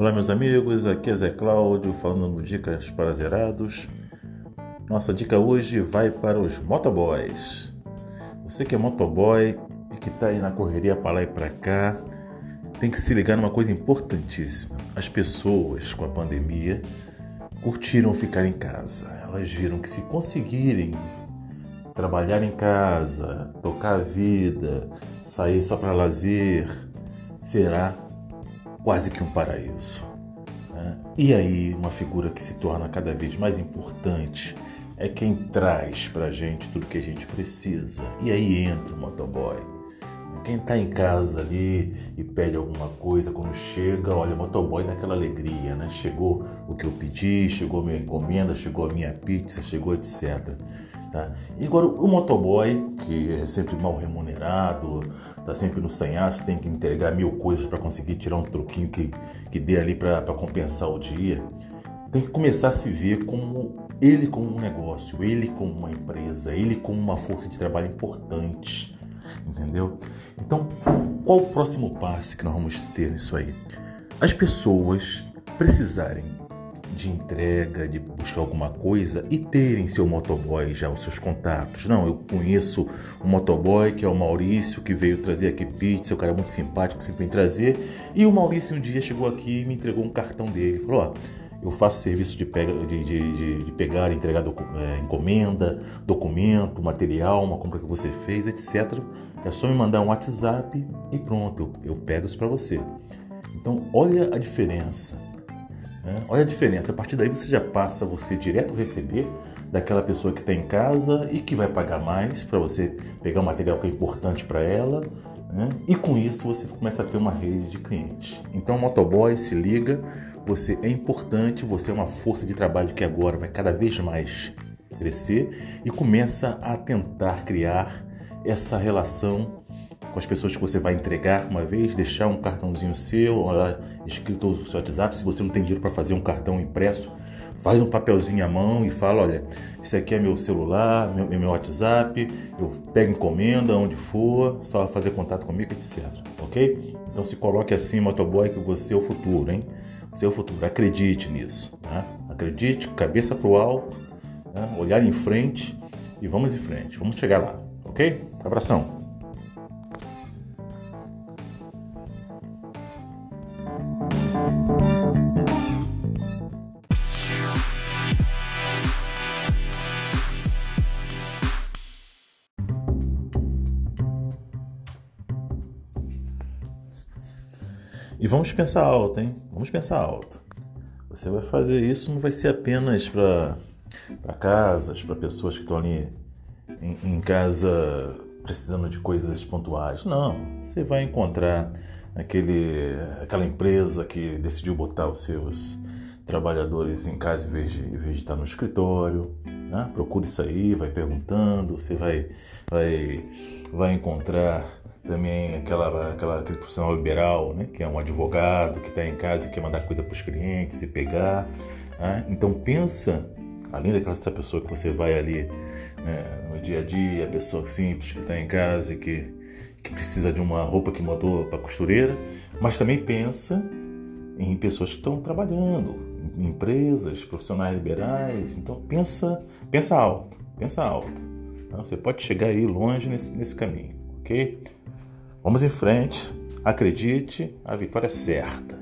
Olá, meus amigos, aqui é Zé Cláudio falando no Dicas para Zerados. Nossa dica hoje vai para os motoboys. Você que é motoboy e que está aí na correria para lá e para cá, tem que se ligar numa coisa importantíssima. As pessoas com a pandemia curtiram ficar em casa. Elas viram que se conseguirem trabalhar em casa, tocar a vida, sair só para lazer, será quase que um paraíso. Né? E aí, uma figura que se torna cada vez mais importante é quem traz para a gente tudo que a gente precisa. E aí entra o motoboy. Quem está em casa ali e pede alguma coisa, quando chega, olha, o motoboy naquela alegria, né? Chegou o que eu pedi, chegou a minha encomenda, chegou a minha pizza, chegou etc. Tá? E agora o motoboy, que é sempre mal remunerado, tá sempre no sanhaço, tem que entregar mil coisas para conseguir tirar um troquinho que, que dê ali para compensar o dia, tem que começar a se ver como ele como um negócio, ele como uma empresa, ele como uma força de trabalho importante, entendeu? Então, qual o próximo passo que nós vamos ter nisso aí? As pessoas precisarem de entrega, de buscar alguma coisa e terem seu motoboy já, os seus contatos. Não, eu conheço um motoboy que é o Maurício, que veio trazer aqui pizza, o cara é muito simpático, sempre vem trazer. E o Maurício um dia chegou aqui e me entregou um cartão dele. Falou: Ó, eu faço serviço de, pega, de, de, de pegar entregar docu, é, encomenda, documento, material, uma compra que você fez, etc. É só me mandar um WhatsApp e pronto, eu pego isso para você. Então, olha a diferença né? Olha a diferença. A partir daí você já passa você direto receber daquela pessoa que está em casa e que vai pagar mais para você pegar o material que é importante para ela. Né? E com isso você começa a ter uma rede de clientes. Então, motoboy, se liga, você é importante, você é uma força de trabalho que agora vai cada vez mais crescer e começa a tentar criar essa relação com as pessoas que você vai entregar uma vez, deixar um cartãozinho seu, escrito no seu WhatsApp. Se você não tem dinheiro para fazer um cartão impresso, faz um papelzinho à mão e fala: olha, esse aqui é meu celular, meu, meu WhatsApp, eu pego encomenda onde for, só fazer contato comigo, etc. Ok? Então se coloque assim, motoboy, que você é o futuro, hein? Você é o futuro. Acredite nisso. Né? Acredite, cabeça para o alto, né? olhar em frente e vamos em frente. Vamos chegar lá, ok? Abração. E vamos pensar alto, hein? Vamos pensar alto. Você vai fazer isso, não vai ser apenas para casas, para pessoas que estão ali em, em, casa precisando de coisas pontuais. Não, você vai encontrar aquele, aquela empresa que decidiu botar os seus trabalhadores em casa em vez de, em vez de estar no escritório. Né? Procure isso aí, vai perguntando, você vai, vai, vai encontrar também aquela, aquela, aquele profissional liberal, né? que é um advogado que está em casa e quer mandar coisa para os clientes e pegar. Né? Então pensa, além daquela pessoa que você vai ali né, no dia a dia, a pessoa simples que está em casa e que, que precisa de uma roupa que mandou para costureira, mas também pensa em pessoas que estão trabalhando, empresas, profissionais liberais. Então pensa, pensa alto, pensa alto. Tá? Você pode chegar aí longe nesse, nesse caminho, ok? Vamos em frente, acredite, a vitória é certa.